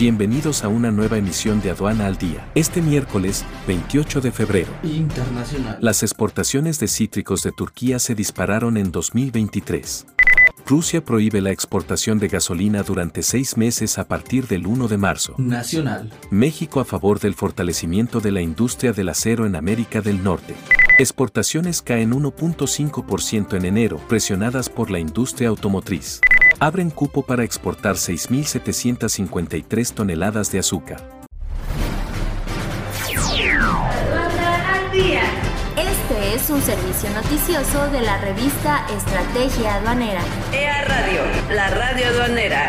Bienvenidos a una nueva emisión de Aduana al Día. Este miércoles, 28 de febrero. Internacional. Las exportaciones de cítricos de Turquía se dispararon en 2023. Rusia prohíbe la exportación de gasolina durante seis meses a partir del 1 de marzo. Nacional. México a favor del fortalecimiento de la industria del acero en América del Norte. Exportaciones caen 1.5% en enero, presionadas por la industria automotriz. Abren cupo para exportar 6.753 toneladas de azúcar. Este es un servicio noticioso de la revista Estrategia Aduanera. EA Radio, la radio aduanera.